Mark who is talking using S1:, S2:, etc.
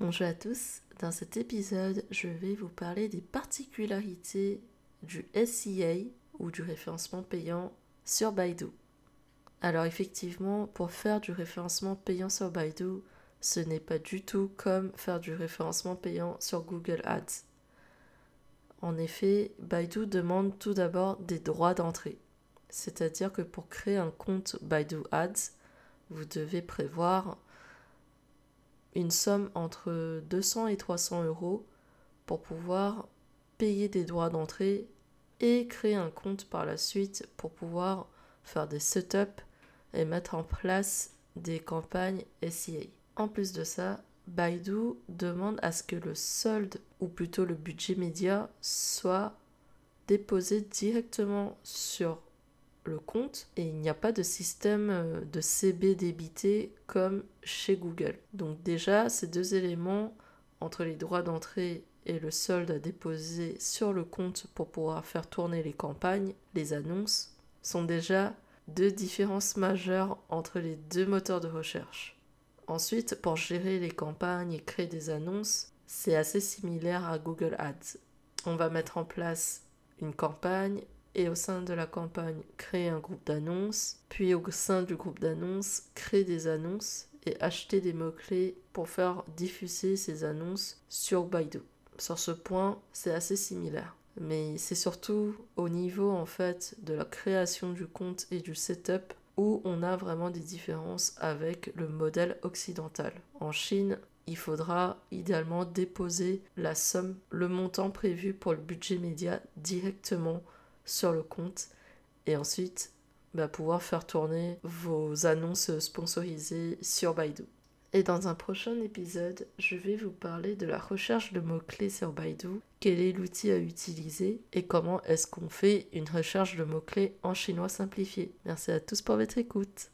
S1: Bonjour à tous, dans cet épisode, je vais vous parler des particularités du SEA ou du référencement payant sur Baidu. Alors effectivement, pour faire du référencement payant sur Baidu, ce n'est pas du tout comme faire du référencement payant sur Google Ads. En effet, Baidu demande tout d'abord des droits d'entrée. C'est-à-dire que pour créer un compte Baidu Ads, vous devez prévoir une somme entre 200 et 300 euros pour pouvoir payer des droits d'entrée et créer un compte par la suite pour pouvoir faire des setups et mettre en place des campagnes SEA. En plus de ça, Baidu demande à ce que le solde ou plutôt le budget média soit déposé directement sur le compte et il n'y a pas de système euh, de CB débité comme chez Google. Donc déjà, ces deux éléments entre les droits d'entrée et le solde à déposer sur le compte pour pouvoir faire tourner les campagnes, les annonces, sont déjà deux différences majeures entre les deux moteurs de recherche. Ensuite, pour gérer les campagnes et créer des annonces, c'est assez similaire à Google Ads. On va mettre en place une campagne et au sein de la campagne créer un groupe d'annonces, puis au sein du groupe d'annonces créer des annonces et acheter des mots-clés pour faire diffuser ces annonces sur Baidu. Sur ce point, c'est assez similaire. Mais c'est surtout au niveau en fait de la création du compte et du setup où on a vraiment des différences avec le modèle occidental. En Chine, il faudra idéalement déposer la somme, le montant prévu pour le budget média directement sur le compte et ensuite bah, pouvoir faire tourner vos annonces sponsorisées sur Baidu. Et dans un prochain épisode, je vais vous parler de la recherche de mots-clés sur Baidu, quel est l'outil à utiliser et comment est-ce qu'on fait une recherche de mots-clés en chinois simplifié. Merci à tous pour votre écoute.